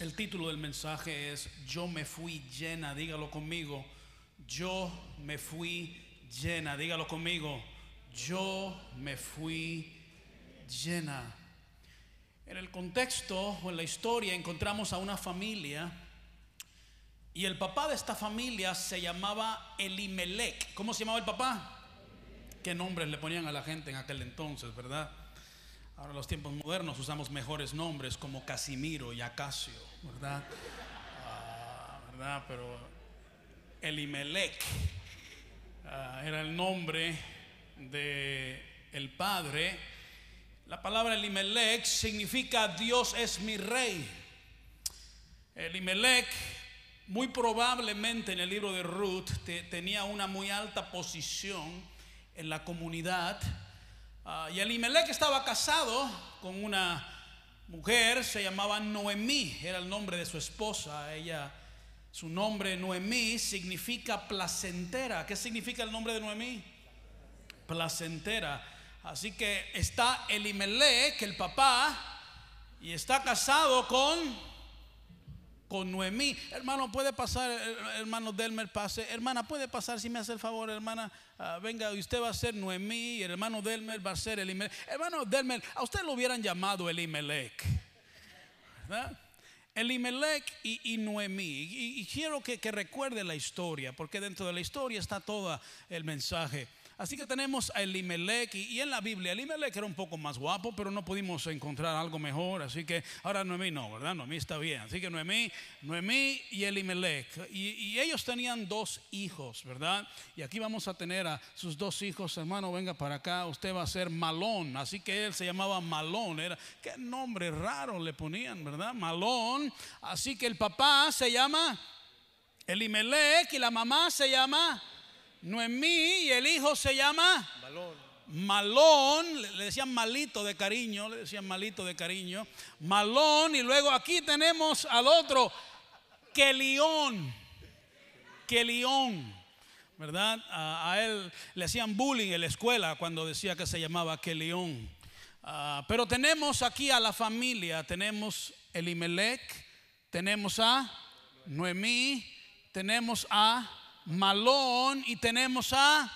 El título del mensaje es Yo me fui llena, dígalo conmigo. Yo me fui llena, dígalo conmigo. Yo me fui llena. En el contexto o en la historia encontramos a una familia y el papá de esta familia se llamaba Elimelech. ¿Cómo se llamaba el papá? ¿Qué nombres le ponían a la gente en aquel entonces, verdad? Ahora en los tiempos modernos usamos mejores nombres como Casimiro y Acacio, ¿verdad? Ah, ¿verdad? Pero Elimelech ah, era el nombre de padre. La palabra Elimelech significa Dios es mi rey. Elimelech muy probablemente en el libro de Ruth tenía una muy alta posición en la comunidad Uh, y Elimelech estaba casado con una mujer, se llamaba Noemí, era el nombre de su esposa. Ella, su nombre Noemí significa placentera. ¿Qué significa el nombre de Noemí? Placentera. Así que está Elimelech, el papá, y está casado con con Noemí. Hermano, puede pasar, hermano Delmer, pase. Hermana, puede pasar si me hace el favor, hermana. Uh, venga, usted va a ser Noemí y el hermano Delmer va a ser Elimelech. Hermano Delmer, a usted lo hubieran llamado Elimelech. Elimelech y, y Noemí. Y, y quiero que, que recuerde la historia, porque dentro de la historia está todo el mensaje. Así que tenemos a Elimelech y, en la Biblia Elimelech era un poco más guapo, pero no pudimos encontrar algo mejor. Así que ahora Noemí no, ¿verdad? Noemí está bien. Así que Noemí, Noemí y Elimelech. Y, y ellos tenían dos hijos, ¿verdad? Y aquí vamos a tener a sus dos hijos. Hermano, venga para acá. Usted va a ser Malón. Así que él se llamaba Malón. Era, qué nombre raro le ponían, ¿verdad? Malón. Así que el papá se llama Elimelech y la mamá se llama Noemí y el hijo se llama Malón. Malón, le decían malito de cariño, le decían malito de cariño. Malón y luego aquí tenemos al otro, Kelión. Kelión. ¿Verdad? A, a, él le hacían bullying en la escuela cuando decía que se llamaba Kelión. Uh, pero tenemos aquí a la familia, tenemos Elimelech, tenemos a Noemí, tenemos a Malón y tenemos a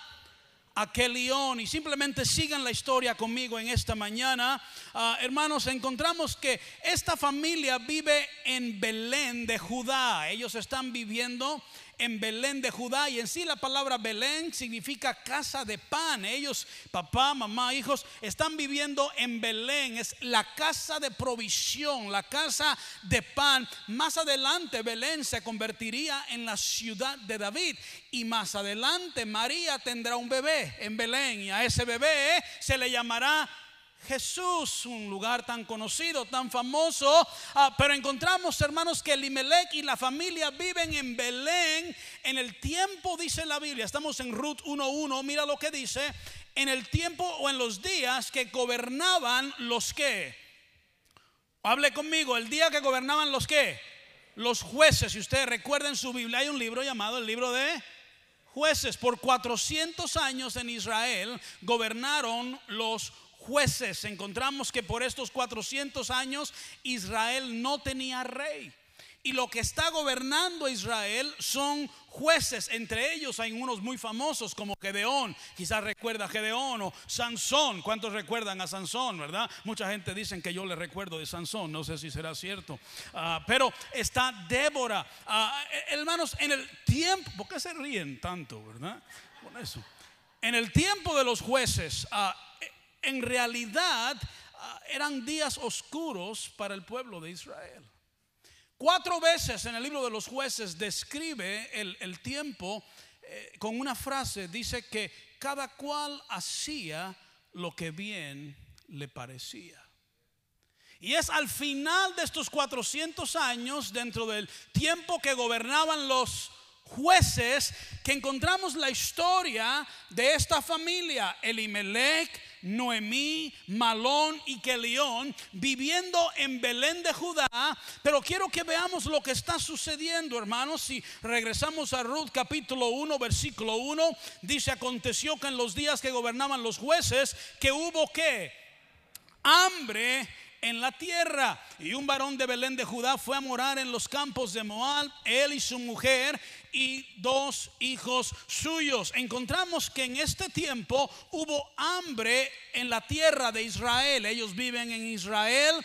Aquelión. Y simplemente sigan la historia conmigo en esta mañana. Uh, hermanos, encontramos que esta familia vive en Belén de Judá. Ellos están viviendo en Belén de Judá y en sí la palabra Belén significa casa de pan. Ellos, papá, mamá, hijos, están viviendo en Belén. Es la casa de provisión, la casa de pan. Más adelante Belén se convertiría en la ciudad de David y más adelante María tendrá un bebé en Belén y a ese bebé se le llamará Jesús, un lugar tan conocido, tan famoso, uh, pero encontramos, hermanos, que Elimelech y la familia viven en Belén. En el tiempo, dice la Biblia, estamos en Ruth 1.1, mira lo que dice, en el tiempo o en los días que gobernaban los que, hable conmigo, el día que gobernaban los que, los jueces, si ustedes recuerdan su Biblia, hay un libro llamado el libro de jueces, por 400 años en Israel gobernaron los jueces jueces. Encontramos que por estos 400 años Israel no tenía rey. Y lo que está gobernando Israel son jueces. Entre ellos hay unos muy famosos como Gedeón. Quizás recuerda a Gedeón o Sansón. ¿Cuántos recuerdan a Sansón, verdad? Mucha gente dice que yo le recuerdo de Sansón. No sé si será cierto. Uh, pero está Débora. Uh, hermanos, en el tiempo... ¿Por qué se ríen tanto, verdad? Con eso. En el tiempo de los jueces... Uh, en realidad uh, eran días oscuros para el pueblo de Israel. Cuatro veces en el libro de los jueces describe el, el tiempo eh, con una frase, dice que cada cual hacía lo que bien le parecía. Y es al final de estos 400 años, dentro del tiempo que gobernaban los jueces, que encontramos la historia de esta familia, Elimelech, Noemí, Malón y Kelión, viviendo en Belén de Judá. Pero quiero que veamos lo que está sucediendo, hermanos. Si regresamos a Ruth capítulo 1, versículo 1, dice, aconteció que en los días que gobernaban los jueces, que hubo que hambre en la tierra. Y un varón de Belén de Judá fue a morar en los campos de Moab, él y su mujer y dos hijos suyos. Encontramos que en este tiempo hubo hambre en la tierra de Israel. Ellos viven en Israel.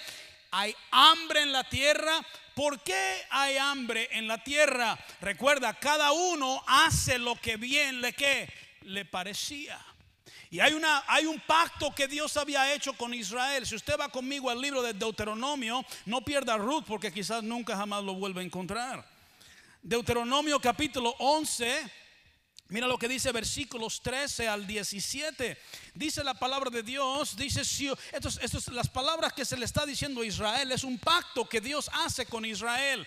Hay hambre en la tierra, ¿Por qué hay hambre en la tierra? Recuerda, cada uno hace lo que bien le que le parecía. Y hay, una, hay un pacto que Dios había hecho con Israel. Si usted va conmigo al libro de Deuteronomio, no pierda Ruth porque quizás nunca jamás lo vuelva a encontrar. Deuteronomio capítulo 11 Mira lo que dice versículos 13 al 17. Dice la palabra de Dios, dice, si, estos, las palabras que se le está diciendo a Israel es un pacto que Dios hace con Israel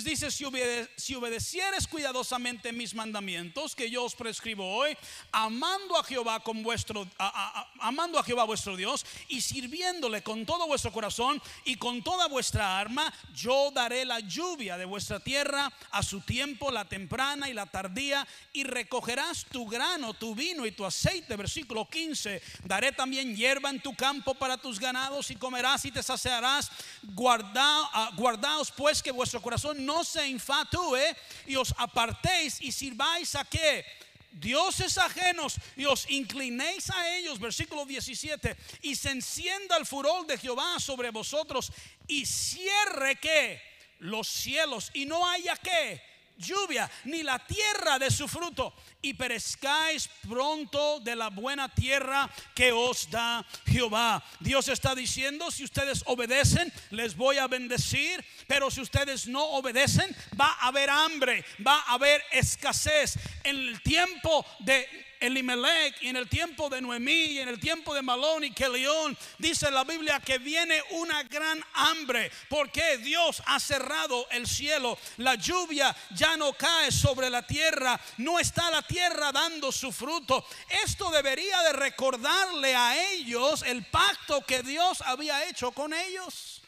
dice, si, si obedecieres cuidadosamente mis mandamientos que yo os prescribo hoy, amando a Jehová con vuestro, amando a Jehová vuestro Dios y sirviéndole con todo vuestro corazón y con toda vuestra arma, yo daré la lluvia de vuestra tierra a su tiempo, la temprana y la tardía, y recogerás tu grano, tu vino y tu aceite. Versículo 15, daré también hierba en tu campo para tus ganados y comerás y te saciarás. Guarda, ah, guardaos pues que vuestro corazón no se infatúe y os apartéis y sirváis a qué? Dioses ajenos y os inclinéis a ellos, versículo 17, y se encienda el furor de Jehová sobre vosotros y cierre que los cielos. Y no haya que lluvia, ni la tierra de su fruto, y perezcáis pronto de la buena tierra que os da Jehová. Dios está diciendo, si ustedes obedecen, les voy a bendecir, pero si ustedes no obedecen, va a haber hambre, va a haber escasez. En el tiempo de Elimelech y en el tiempo de Noemí y en el tiempo de Malón y Kelión, dice la Biblia que viene una gran hambre porque Dios ha cerrado el cielo. La lluvia ya no cae sobre la tierra, no está la tierra dando su fruto. Esto debería de recordarle a ellos el pacto que Dios había hecho con ellos.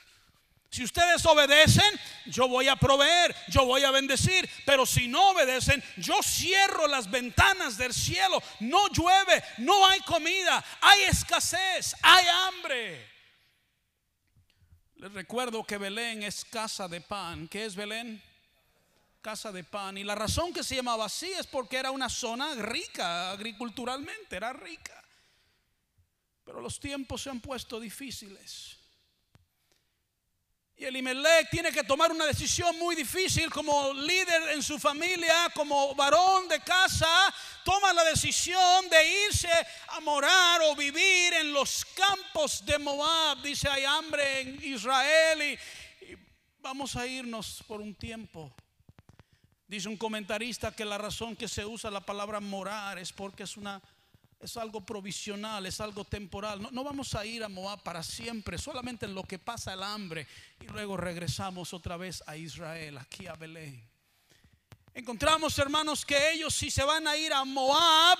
Si ustedes obedecen, yo voy a proveer, yo voy a bendecir. Pero si no obedecen, yo cierro las ventanas del cielo. No llueve, no hay comida, hay escasez, hay hambre. Les recuerdo que Belén es casa de pan. ¿Qué es Belén? Casa de pan. Y la razón que se llamaba así es porque era una zona rica agriculturalmente, era rica. Pero los tiempos se han puesto difíciles. Y Elimelech tiene que tomar una decisión muy difícil como líder en su familia, como varón de casa, toma la decisión de irse a morar o vivir en los campos de Moab. Dice, hay hambre en Israel y, y vamos a irnos por un tiempo. Dice un comentarista que la razón que se usa la palabra morar es porque es una es algo provisional, es algo temporal. No, vamos a ir a Moab para siempre, solamente en lo que pasa el hambre y luego regresamos otra vez a Israel, aquí a Belén. Encontramos, hermanos, que ellos si se van a ir a Moab,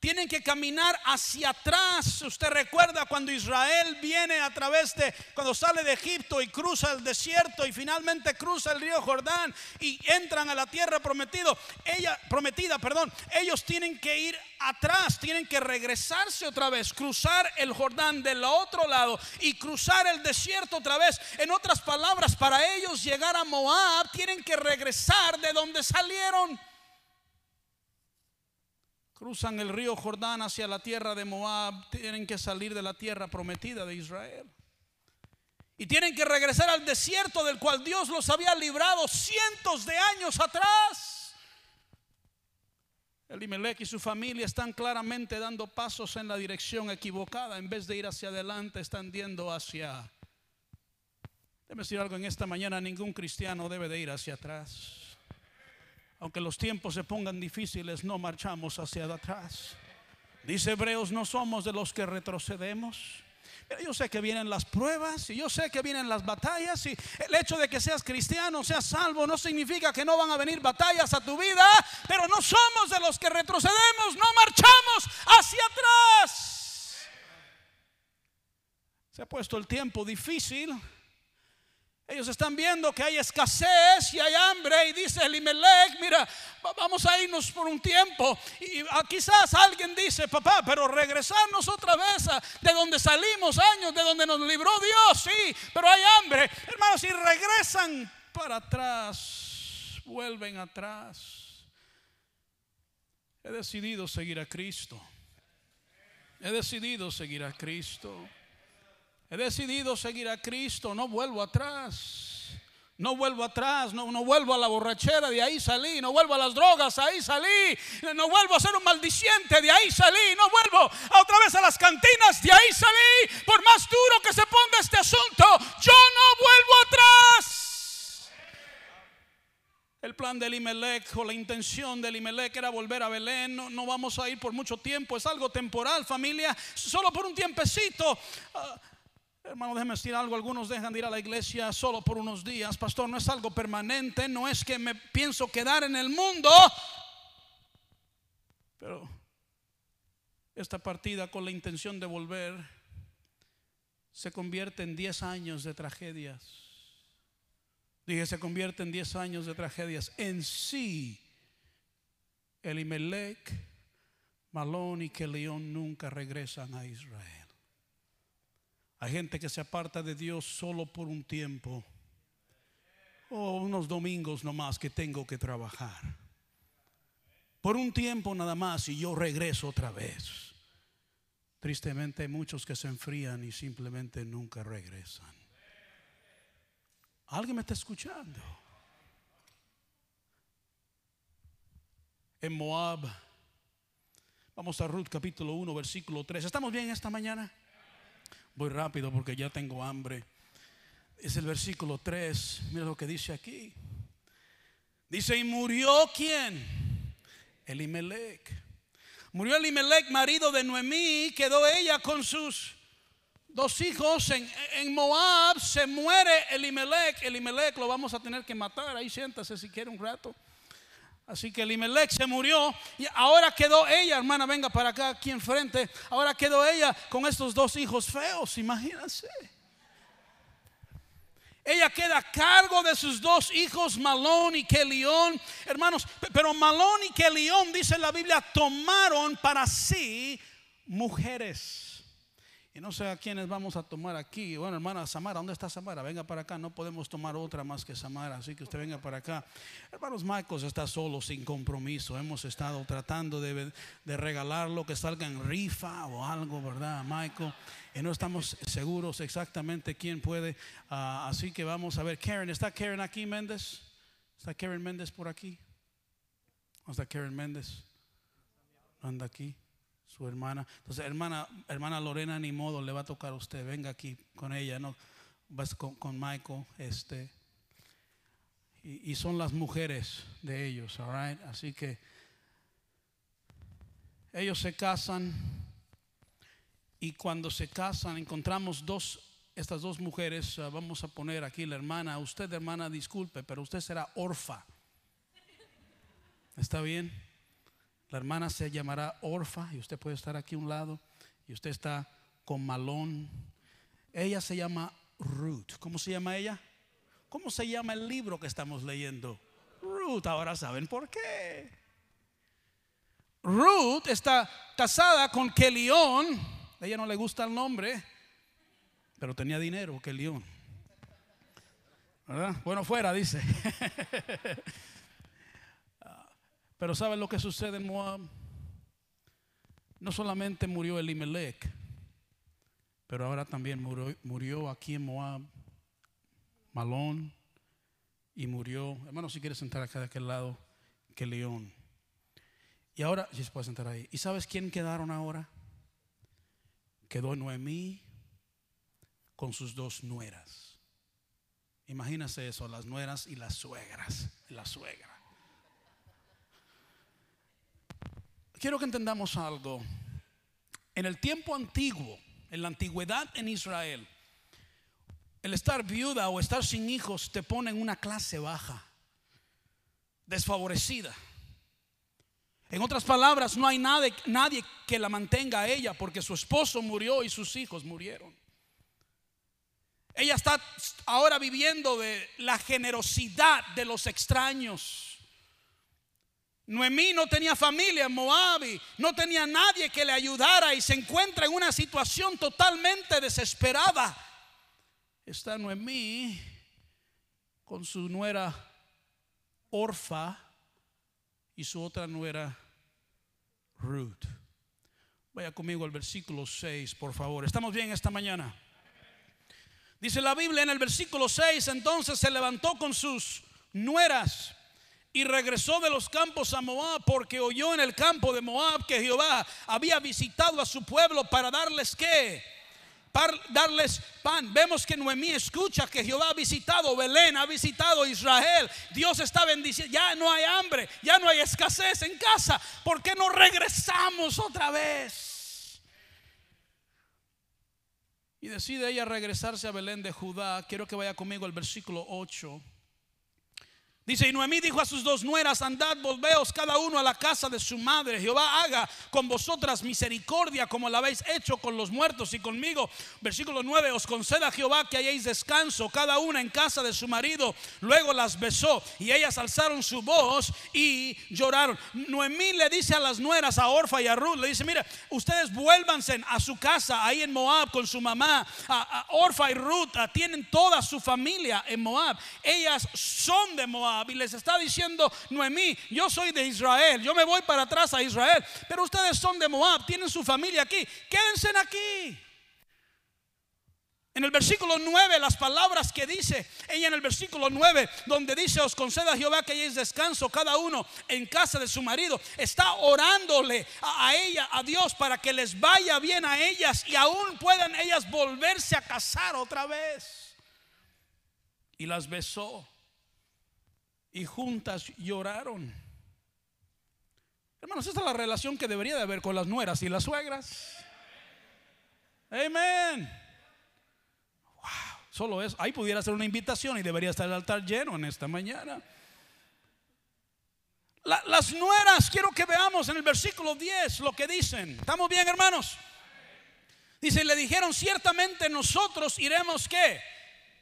tienen que caminar hacia atrás. Usted recuerda cuando Israel viene a través de, cuando sale de Egipto y cruza el desierto y finalmente cruza el río Jordán y entran a la tierra prometido, ella, prometida. Perdón, ellos tienen que ir atrás, tienen que regresarse otra vez, cruzar el Jordán del otro lado y cruzar el desierto otra vez. En otras palabras, para ellos llegar a Moab, tienen que regresar de donde salieron cruzan el río Jordán hacia la tierra de Moab, tienen que salir de la tierra prometida de Israel. Y tienen que regresar al desierto del cual Dios los había librado cientos de años atrás. Elimelech y su familia están claramente dando pasos en la dirección equivocada. En vez de ir hacia adelante, están yendo hacia... Decir algo en esta mañana, ningún cristiano debe de ir hacia atrás. Aunque los tiempos se pongan difíciles, no marchamos hacia atrás. Dice Hebreos, no somos de los que retrocedemos. Pero yo sé que vienen las pruebas y yo sé que vienen las batallas y el hecho de que seas cristiano, seas salvo, no significa que no van a venir batallas a tu vida, pero no somos de los que retrocedemos, no marchamos hacia atrás. Se ha puesto el tiempo difícil Ellos están viendo que hay escasez y hay hambre y dice Elimelech, mira, vamos a irnos por un tiempo. Y ah, quizás alguien dice, papá, pero regresarnos otra vez de donde salimos años, de donde nos libró Dios, sí, pero hay hambre. Hermanos, si regresan para atrás, vuelven atrás. He decidido seguir a Cristo. He decidido seguir a Cristo. He decidido seguir a Cristo, no vuelvo atrás. No vuelvo atrás, no, vuelvo a la borrachera, de ahí salí, no vuelvo a las drogas, ahí salí, no vuelvo a ser un maldiciente, de ahí salí, no vuelvo a otra vez a las cantinas, de ahí salí, por más duro que se ponga este asunto, yo no vuelvo atrás. El plan de Elimelech o la intención de Elimelech era volver a Belén, no, vamos a ir por mucho tiempo, es algo temporal familia, solo por un tiempecito. Uh, Hermano, déjeme decir algo. Algunos dejan de ir a la iglesia solo por unos días. Pastor, no es algo permanente. No es que me pienso quedar en el mundo. Pero esta partida con la intención de volver se convierte en 10 años de tragedias. Dije, se convierte en 10 años de tragedias. En sí, Elimelech, Malón y Kelión nunca regresan a Israel. Hay gente que se aparta de Dios solo por un tiempo o unos domingos nomás que tengo que trabajar. Por un tiempo nada más y yo regreso otra vez. Tristemente hay muchos que se enfrían y simplemente nunca regresan. ¿Alguien me está escuchando? En Moab, vamos a Ruth capítulo 1, versículo 3. ¿Estamos bien esta mañana? Voy rápido porque ya tengo hambre. Es el versículo 3. Mira lo que dice aquí. Dice, ¿y murió quién? Elimelech. Murió Elimelech, marido de Noemí, quedó ella con sus dos hijos en, Moab. Se muere Elimelech. Elimelech lo vamos a tener que matar. Ahí siéntase si quiere un rato. Así que Elimelech se murió y ahora quedó ella, hermana, venga para acá, aquí enfrente. Ahora quedó ella con estos dos hijos feos, imagínense. Ella queda a cargo de sus dos hijos, Malón y Kelión. Hermanos, pero Malón y Kelión, dice la Biblia, tomaron para sí mujeres. No sé a quiénes vamos a tomar aquí. Bueno, hermana Samara, ¿dónde está Samara? Venga para acá. No podemos tomar otra más que Samara, así que usted venga para acá. Hermanos, Michael está solo, sin compromiso. Hemos estado tratando de, regalar lo que salga en rifa o algo, ¿verdad, Michael? Y no estamos seguros exactamente quién puede. Ah, así que vamos a ver. Karen, ¿está Karen aquí, Méndez? ¿Está Karen Méndez por aquí? ¿Dónde está Karen Méndez? ¿Anda aquí? Su hermana. Entonces, hermana, hermana Lorena, ni modo, le va a tocar a usted. Venga aquí con ella, ¿no? Vas con, con Michael, este. Y, y, son las mujeres de ellos, all Así que ellos se casan y cuando se casan encontramos dos, estas dos mujeres, uh, vamos a poner aquí la hermana, usted hermana, disculpe, pero usted será orfa. ¿Está bien? La hermana se llamará Orfa y usted puede estar aquí a un lado y usted está con Malón. Ella se llama Ruth. ¿Cómo se llama ella? ¿Cómo se llama el libro que estamos leyendo? Ruth. Ahora saben por qué. Ruth está casada con Kelión. A ella no le gusta el nombre, pero tenía dinero, Kelión. ¿Verdad? Bueno, fuera, dice. Pero ¿sabe lo que sucede en Moab? No solamente murió Elimelech, pero ahora también murió, aquí en Moab Malón y murió, hermano, si quieres sentar acá de aquel lado, que León. Y ahora, si se puede sentar ahí. ¿Y sabes quién quedaron ahora? Quedó Noemí con sus dos nueras. Imagínese eso, las nueras y las suegras, la suegra. Quiero que entendamos algo. En el tiempo antiguo, en la antigüedad en Israel, el estar viuda o estar sin hijos te pone en una clase baja, desfavorecida. En otras palabras, no hay nadie, nadie que la mantenga a ella porque su esposo murió y sus hijos murieron. Ella está ahora viviendo de la generosidad de los extraños. Noemí no tenía familia en Moab y no tenía nadie que le ayudara y se encuentra en una situación totalmente desesperada. Está Noemí con su nuera Orfa y su otra nuera Ruth. Vaya conmigo al versículo 6, por favor. ¿Estamos bien esta mañana? Dice la Biblia en el versículo 6, entonces se levantó con sus nueras y regresó de los campos a Moab porque oyó en el campo de Moab que Jehová había visitado a su pueblo para darles qué? Para darles pan. Vemos que Noemí escucha que Jehová ha visitado Belén, ha visitado Israel. Dios está bendiciendo. Ya no hay hambre, ya no hay escasez en casa. ¿Por qué no regresamos otra vez? Y decide ella regresarse a Belén de Judá. Quiero que vaya conmigo al versículo 8. Dice, y Noemí dijo a sus dos nueras, andad, volveos cada uno a la casa de su madre. Jehová haga con vosotras misericordia como la habéis hecho con los muertos y conmigo. Versículo 9, os conceda Jehová que hayáis descanso, cada una en casa de su marido. Luego las besó y ellas alzaron su voz y lloraron. Noemí le dice a las nueras, a Orfa y a Ruth, le dice, mira, ustedes vuélvanse a su casa ahí en Moab con su mamá. A, Orfa y Ruth tienen toda su familia en Moab. Ellas son de Moab y les está diciendo Noemí, yo soy de Israel, yo me voy para atrás a Israel, pero ustedes son de Moab, tienen su familia aquí, quédense aquí. En el versículo 9, las palabras que dice ella en el versículo 9, donde dice, os conceda Jehová que hayáis descanso cada uno en casa de su marido, está orándole a, ella, a Dios, para que les vaya bien a ellas y aún puedan ellas volverse a casar otra vez. Y las besó y juntas lloraron. Hermanos, esta es la relación que debería de haber con las nueras y las suegras. Amén. Wow, solo eso. Ahí pudiera ser una invitación y debería estar el altar lleno en esta mañana. las nueras, quiero que veamos en el versículo 10 lo que dicen. ¿Estamos bien, hermanos? Dice, le dijeron, ciertamente nosotros iremos que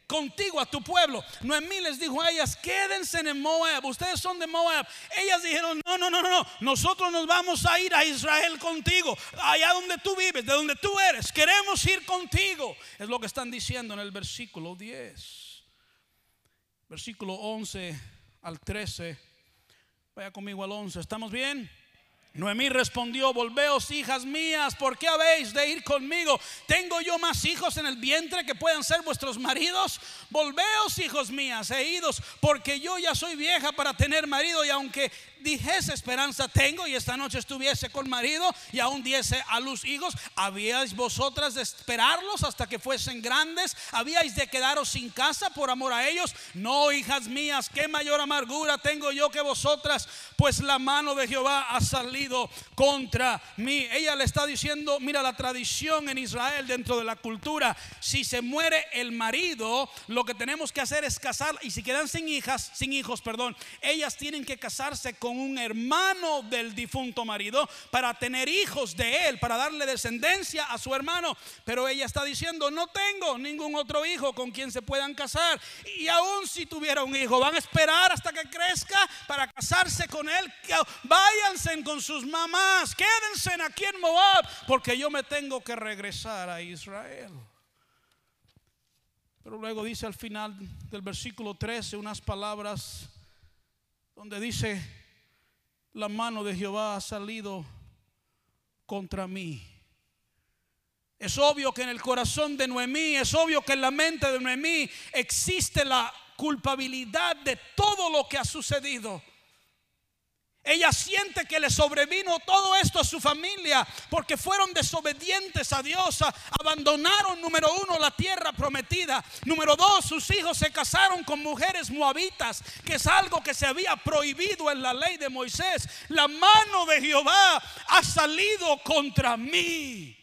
contigo a tu pueblo. Noemí les dijo a ellas, quédense en Moab, ustedes son de Moab. Ellas dijeron, no, no, no, no, nosotros nos vamos a ir a Israel contigo, allá donde tú vives, de donde tú eres, queremos ir contigo. Es lo que están diciendo en el versículo 10. Versículo 11 al 13. Vaya conmigo al 11, ¿estamos bien? Noemí respondió, volveos hijas mías, ¿por qué habéis de ir conmigo? ¿Tengo yo más hijos en el vientre que puedan ser vuestros maridos? Volveos hijos mías e idos, porque yo ya soy vieja para tener marido y aunque dijese esperanza tengo y esta noche estuviese con marido y aún diese a luz hijos, ¿habíais vosotras de esperarlos hasta que fuesen grandes? ¿Habíais de quedaros sin casa por amor a ellos? No, hijas mías, qué mayor amargura tengo yo que vosotras, pues la mano de Jehová ha salido contra mí. Ella le está diciendo, mira la tradición en Israel dentro de la cultura, si se muere el marido, lo que tenemos que hacer es casar y si quedan sin hijas, sin hijos, perdón, ellas tienen que casarse con un hermano del difunto marido para tener hijos de él, para darle descendencia a su hermano. Pero ella está diciendo, no tengo ningún otro hijo con quien se puedan casar. Y aún si tuviera un hijo, van a esperar hasta que crezca para casarse con él. Váyanse con sus mamás, quédense aquí en Moab, porque yo me tengo que regresar a Israel. Pero luego dice al final del versículo 13 unas palabras donde dice, la mano de Jehová ha salido contra mí. Es obvio que en el corazón de Noemí, es obvio que en la mente de Noemí existe la culpabilidad de todo lo que ha sucedido. Ella siente que le sobrevino todo esto a su familia porque fueron desobedientes a Dios. Abandonaron, número uno, la tierra prometida. Número dos, sus hijos se casaron con mujeres moabitas, que es algo que se había prohibido en la ley de Moisés. La mano de Jehová ha salido contra mí.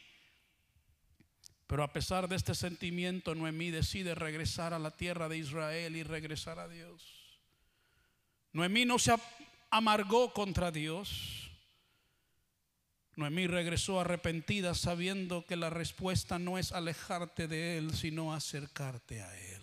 Pero a pesar de este sentimiento, Noemí decide regresar a la tierra de Israel y regresar a Dios. Noemí no se amargó contra Dios. Noemí regresó arrepentida sabiendo que la respuesta no es alejarte de él, sino acercarte a él.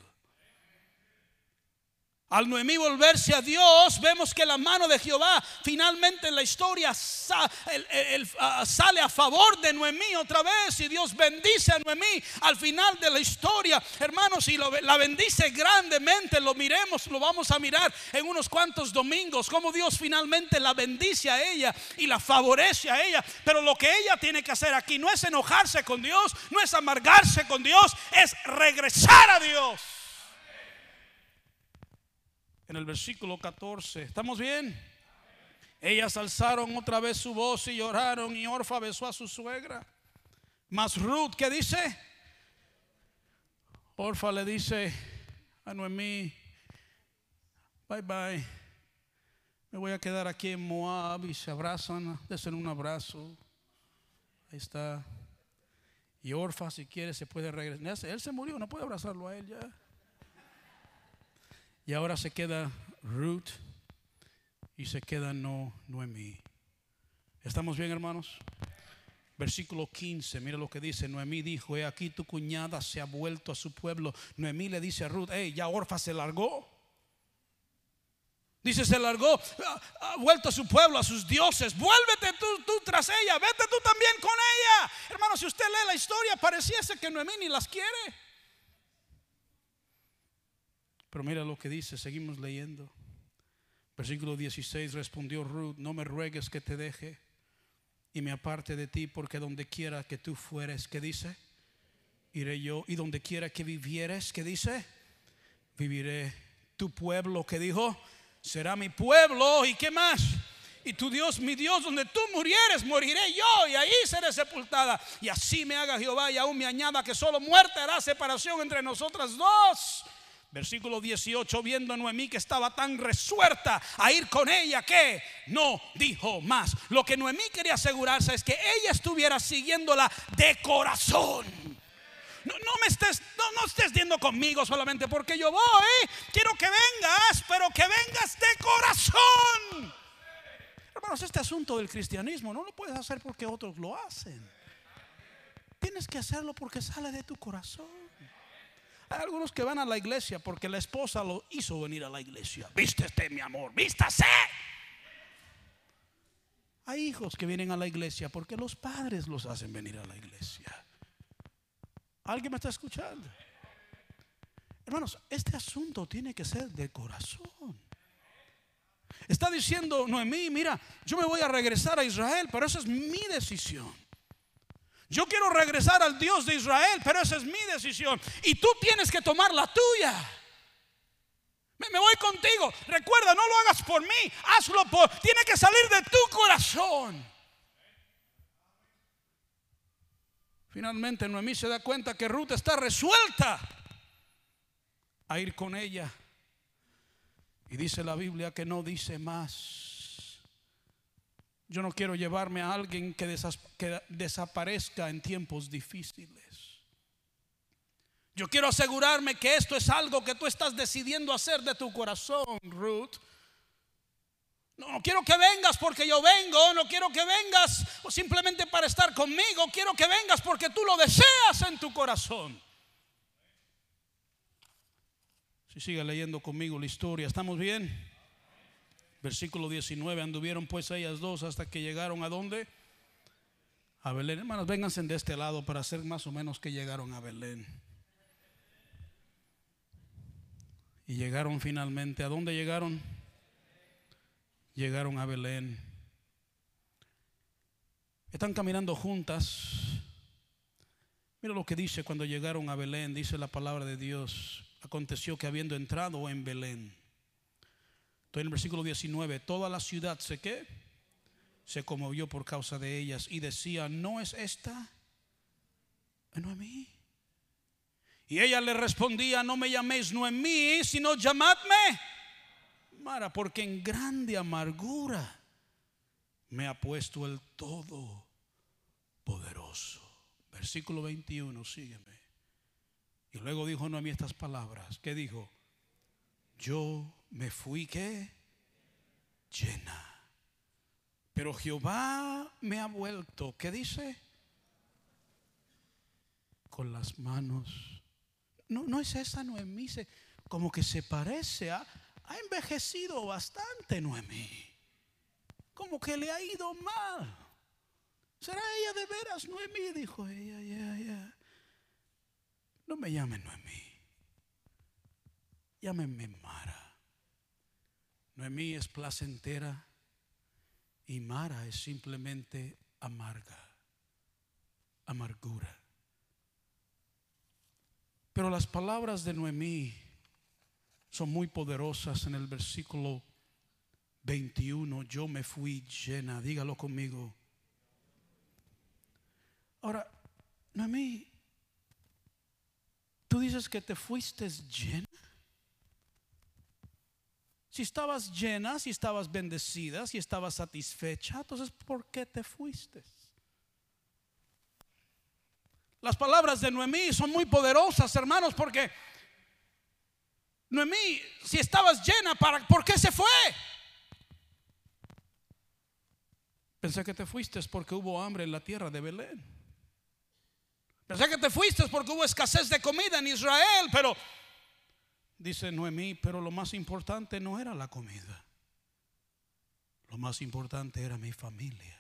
Al Noemí volverse a Dios, vemos que la mano de Jehová finalmente en la historia sale a favor de Noemí otra vez y Dios bendice a Noemí al final de la historia. Hermanos, y la bendice grandemente, lo miremos, lo vamos a mirar en unos cuantos domingos, como Dios finalmente la bendice a ella y la favorece a ella. Pero lo que ella tiene que hacer aquí no es enojarse con Dios, no es amargarse con Dios, es regresar a Dios en el versículo 14. ¿Estamos bien? Ellas alzaron otra vez su voz y lloraron y Orfa besó a su suegra. Mas Ruth, ¿qué dice? Orfa le dice a Noemí, bye bye, me voy a quedar aquí en Moab y se abrazan, desen un abrazo. Ahí está. Y Orfa, si quiere, se puede regresar. Él se murió, no puede abrazarlo a él ya. Y ahora se queda Ruth y se queda no Noemí. ¿Estamos bien, hermanos? Versículo 15, mira lo que dice. Noemí dijo, he aquí tu cuñada se ha vuelto a su pueblo. Noemí le dice a Ruth, hey, ya Orfa se largó. Dice, se largó, ha, vuelto a su pueblo, a sus dioses. Vuélvete tú, tú tras ella, vete tú también con ella. Hermano, si usted lee la historia, pareciese que Noemí ni las quiere. Pero mira lo que dice, seguimos leyendo. Versículo 16 respondió Ruth, no me ruegues que te deje y me aparte de ti, porque donde quiera que tú fueres, ¿qué dice? Iré yo, y donde quiera que vivieres, ¿qué dice? Viviré tu pueblo, que dijo, será mi pueblo, ¿y qué más? Y tu Dios, mi Dios, donde tú murieres, moriré yo y ahí seré sepultada. Y así me haga Jehová y aún me añada que solo muerte hará separación entre nosotras dos. Versículo 18, viendo a Noemí que estaba tan resuelta a ir con ella que no dijo más. Lo que Noemí quería asegurarse es que ella estuviera siguiéndola de corazón. No, me estés, no, no estés viendo conmigo solamente porque yo voy. Quiero que vengas, pero que vengas de corazón. Hermanos, este asunto del cristianismo no lo puedes hacer porque otros lo hacen. Tienes que hacerlo porque sale de tu corazón. Hay algunos que van a la iglesia porque la esposa lo hizo venir a la iglesia. Vístete, mi amor, vístase. Hay hijos que vienen a la iglesia porque los padres los hacen venir a la iglesia. ¿Alguien me está escuchando? Hermanos, este asunto tiene que ser de corazón. Está diciendo Noemí, mira, yo me voy a regresar a Israel, pero esa es mi decisión. Yo quiero regresar al Dios de Israel, pero esa es mi decisión. Y tú tienes que tomar la tuya. Me, voy contigo. Recuerda, no lo hagas por mí. Hazlo por... Tiene que salir de tu corazón. Finalmente Noemí se da cuenta que Ruth está resuelta a ir con ella. Y dice la Biblia que no dice más. Yo no quiero llevarme a alguien que, desaparezca en tiempos difíciles. Yo quiero asegurarme que esto es algo que tú estás decidiendo hacer de tu corazón, Ruth. No, no, quiero que vengas porque yo vengo, no quiero que vengas simplemente para estar conmigo, quiero que vengas porque tú lo deseas en tu corazón. Si sigue leyendo conmigo la historia, ¿estamos bien? Versículo 19, anduvieron pues ellas dos hasta que llegaron a dónde? A Belén. Hermanos, vénganse de este lado para hacer más o menos que llegaron a Belén. Y llegaron finalmente. ¿A dónde llegaron? Llegaron a Belén. Están caminando juntas. Mira lo que dice cuando llegaron a Belén. Dice la palabra de Dios. Aconteció que habiendo entrado en Belén Estoy en el versículo 19. Toda la ciudad se qué? Se conmovió por causa de ellas y decía, ¿no es esta? Noemí. Y ella le respondía, no me llaméis Noemí, sino llamadme Mara, porque en grande amargura me ha puesto el Todopoderoso. Versículo 21, sígueme. Y luego dijo Noemí estas palabras. ¿Qué dijo? Yo me fui que llena Pero Jehová me ha vuelto, ¿qué dice? Con las manos. No, no es esa Noemí, como que se parece, a, ha envejecido bastante Noemí. Como que le ha ido mal. ¿Será ella de veras Noemí? Dijo ella, ya, ya. No me llamen Noemí. Llámenme Mara. Noemí es placentera y Mara es simplemente amarga, amargura. Pero las palabras de Noemí son muy poderosas en el versículo 21. Yo me fui llena, dígalo conmigo. Ahora, Noemí, tú dices que te fuiste llena. Si estabas llena, si estabas bendecida, si estabas satisfecha, entonces ¿por qué te fuiste? Las palabras de Noemí son muy poderosas, hermanos, porque Noemí, si estabas llena, ¿para, ¿por qué se fue? Pensé que te fuiste porque hubo hambre en la tierra de Belén. Pensé que te fuiste porque hubo escasez de comida en Israel, pero Dice Noemí, pero lo más importante no era la comida. Lo más importante era mi familia.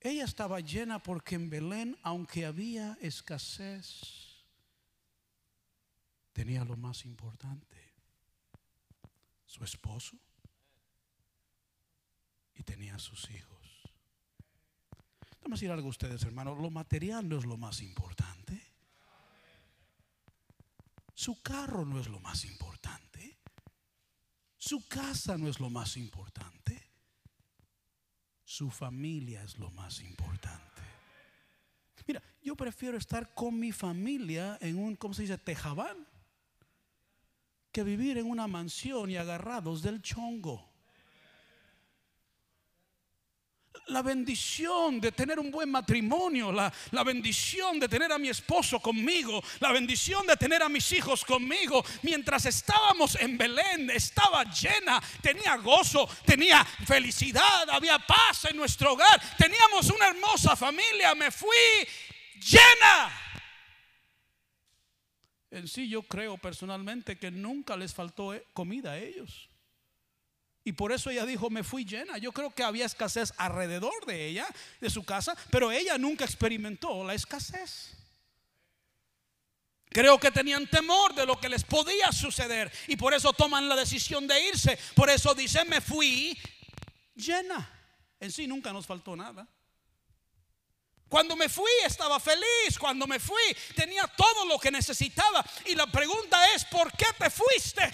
Ella estaba llena porque en Belén, aunque había escasez, tenía lo más importante, su esposo y tenía sus hijos. Vamos a decir algo a ustedes, hermanos, lo material no es lo más importante. Su carro no es lo más importante. Su casa no es lo más importante. Su familia es lo más importante. Mira, yo prefiero estar con mi familia en un, ¿cómo se dice? Tejabán. Que vivir en una mansión y agarrados del chongo. La bendición de tener un buen matrimonio, la, la, bendición de tener a mi esposo conmigo, la bendición de tener a mis hijos conmigo. Mientras estábamos en Belén, estaba llena, tenía gozo, tenía felicidad, había paz en nuestro hogar, teníamos una hermosa familia, me fui llena. En sí yo creo personalmente que nunca les faltó eh, comida a ellos. Y por eso ella dijo, me fui llena. Yo creo que había escasez alrededor de ella, de su casa, pero ella nunca experimentó la escasez. Creo que tenían temor de lo que les podía suceder y por eso toman la decisión de irse. Por eso dice, me fui llena. En sí nunca nos faltó nada. Cuando me fui estaba feliz, cuando me fui tenía todo lo que necesitaba. Y la pregunta es, ¿por qué te fuiste?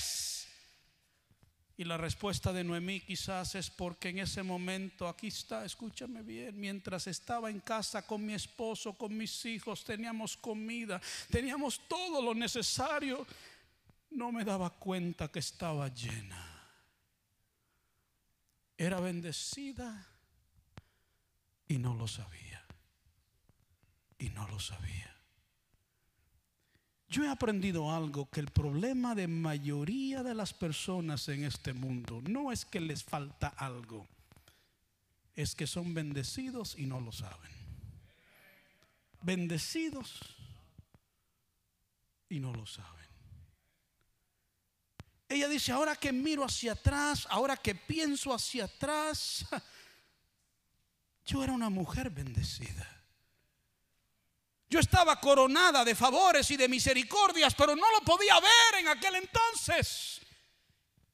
Y la respuesta de Noemí quizás es porque en ese momento, aquí está, escúchame bien, mientras estaba en casa con mi esposo, con mis hijos, teníamos comida, teníamos todo lo necesario, no me daba cuenta que estaba llena. Era bendecida y no lo sabía. Y no lo sabía. Yo he aprendido algo, que el problema de mayoría de las personas en este mundo no es que les falta algo, es que son bendecidos y no lo saben. Bendecidos y no lo saben. Ella dice, ahora que miro hacia atrás, ahora que pienso hacia atrás, yo era una mujer bendecida. Yo estaba coronada de favores y de misericordias, pero no lo podía ver en aquel entonces.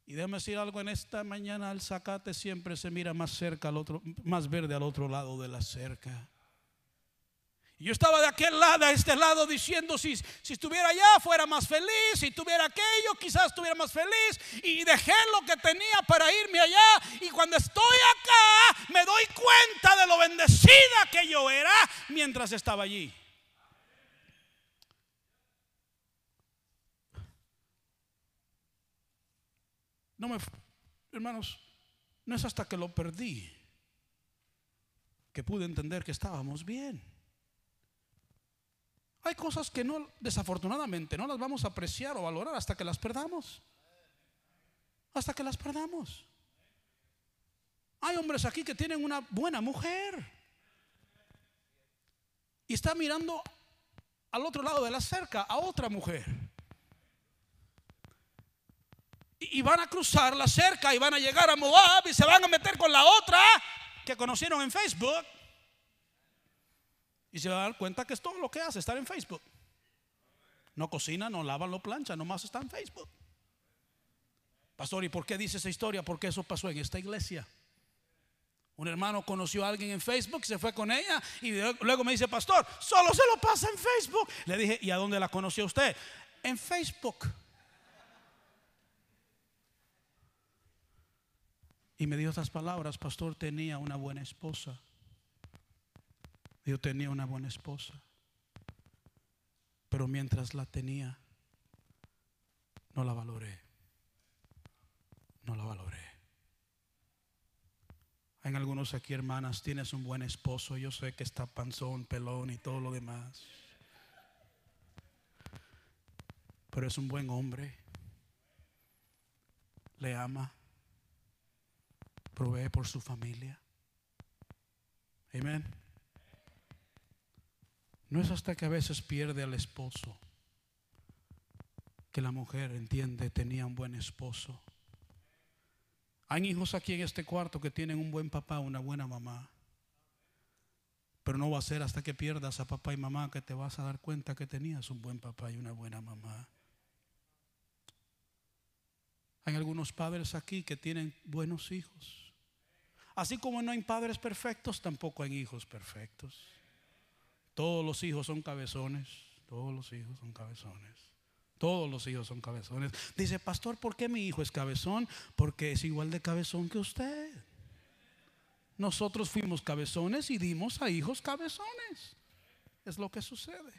Y déjame decir algo en esta mañana, el zacate siempre se mira más cerca al otro, más verde al otro lado de la cerca. Yo estaba de aquel lado a este lado diciendo si, si estuviera allá fuera más feliz, si tuviera aquello quizás estuviera más feliz y dejé lo que tenía para irme allá y cuando estoy acá me doy cuenta de lo bendecida que yo era mientras estaba allí. No me, hermanos, no es hasta que lo perdí que pude entender que estábamos bien. Hay cosas que no, desafortunadamente, no las vamos a apreciar o valorar hasta que las perdamos. Hasta que las perdamos. Hay hombres aquí que tienen una buena mujer y está mirando al otro lado de la cerca a otra mujer. Y van a cruzar la cerca y van a llegar a Moab y se van a meter con la otra que conocieron en Facebook. Y se van a dar cuenta que es todo lo que hace, estar en Facebook. No cocina, no lava, no plancha, nomás está en Facebook. Pastor, ¿y por qué dice esa historia? Porque eso pasó en esta iglesia. Un hermano conoció a alguien en Facebook, se fue con ella y luego me dice, pastor, solo se lo pasa en Facebook. Le dije, ¿y a dónde la conoció usted? En Facebook. Y me dio estas palabras, pastor, tenía una buena esposa. Yo tenía una buena esposa. Pero mientras la tenía, no la valoré. No la valoré. Hay algunos aquí, hermanas, tienes un buen esposo. Yo sé que está panzón, pelón y todo lo demás. Pero es un buen hombre. Le ama. Provee por su familia. Amén. No es hasta que a veces pierde al esposo que la mujer entiende tenía un buen esposo. Hay hijos aquí en este cuarto que tienen un buen papá, una buena mamá. Pero no va a ser hasta que pierdas a papá y mamá que te vas a dar cuenta que tenías un buen papá y una buena mamá. Hay algunos padres aquí que tienen buenos hijos. Así como no hay padres perfectos, tampoco hay hijos perfectos. Todos los hijos son cabezones. Todos los hijos son cabezones. Todos los hijos son cabezones. Dice, pastor, ¿por qué mi hijo es cabezón? Porque es igual de cabezón que usted. Nosotros fuimos cabezones y dimos a hijos cabezones. Es lo que sucede.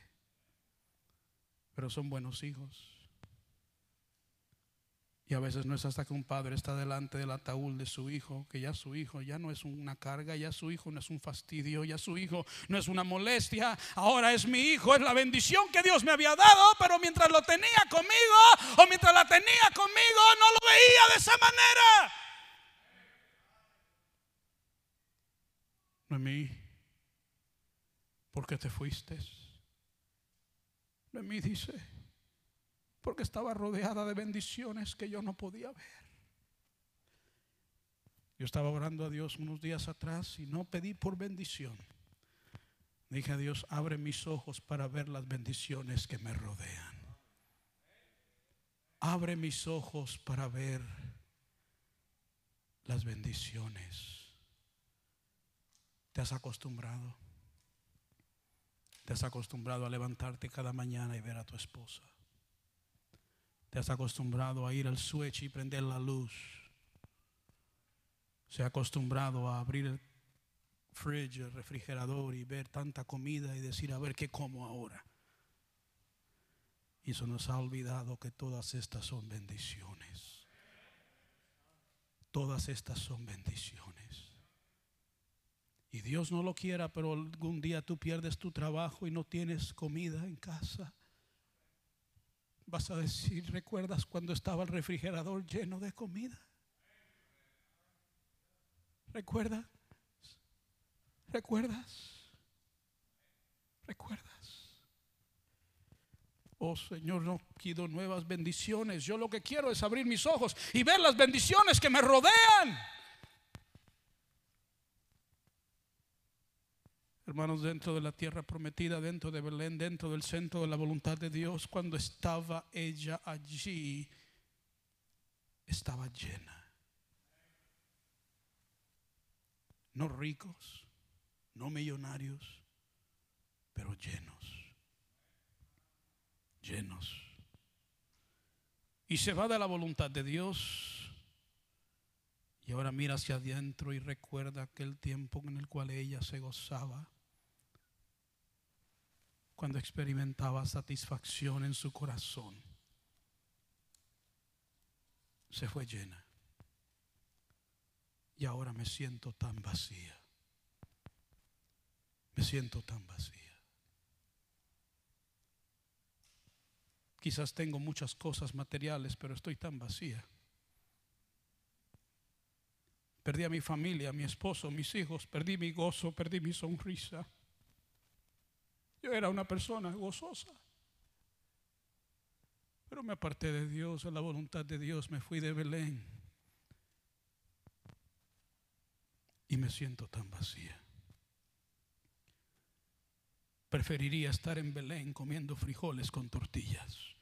Pero son buenos hijos. Y a veces no es hasta que un padre está delante del ataúd de su hijo, que ya su hijo ya no es una carga, ya su hijo no es un fastidio, ya su hijo no es una molestia, ahora es mi hijo, es la bendición que Dios me había dado, pero mientras lo tenía conmigo o mientras la tenía conmigo no lo veía de esa manera. mí ¿por qué te fuiste? mí dice porque estaba rodeada de bendiciones que yo no podía ver. Yo estaba orando a Dios unos días atrás y no pedí por bendición. Dije a Dios, abre mis ojos para ver las bendiciones que me rodean. Abre mis ojos para ver las bendiciones. ¿Te has acostumbrado? ¿Te has acostumbrado a levantarte cada mañana y ver a tu esposa? Te has acostumbrado a ir al switch y prender la luz. Se ha acostumbrado a abrir el fridge, el refrigerador y ver tanta comida y decir, a ver qué como ahora. Y eso nos ha olvidado que todas estas son bendiciones. Todas estas son bendiciones. Y Dios no lo quiera, pero algún día tú pierdes tu trabajo y no tienes comida en casa vas a decir, ¿recuerdas cuando estaba el refrigerador lleno de comida? ¿Recuerdas? ¿Recuerdas? ¿Recuerdas? Oh Señor, no quiero nuevas bendiciones. Yo lo que quiero es abrir mis ojos y ver las bendiciones que me rodean. Hermanos, dentro de la tierra prometida, dentro de Belén, dentro del centro de la voluntad de Dios, cuando estaba ella allí, estaba llena. No ricos, no millonarios, pero llenos. Llenos. Y se va de la voluntad de Dios. Y ahora mira hacia adentro y recuerda aquel tiempo en el cual ella se gozaba cuando experimentaba satisfacción en su corazón, se fue llena. Y ahora me siento tan vacía. Me siento tan vacía. Quizás tengo muchas cosas materiales, pero estoy tan vacía. Perdí a mi familia, a mi esposo, mis hijos, perdí mi gozo, perdí mi sonrisa. Yo era una persona gozosa. Pero me aparté de Dios, a la voluntad de Dios, me fui de Belén. Y me siento tan vacía. Preferiría estar en Belén comiendo frijoles con tortillas,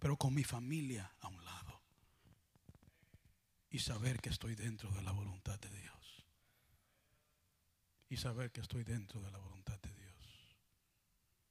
pero con mi familia a un lado y saber que estoy dentro de la voluntad de Dios y saber que estoy dentro de la voluntad de Dios.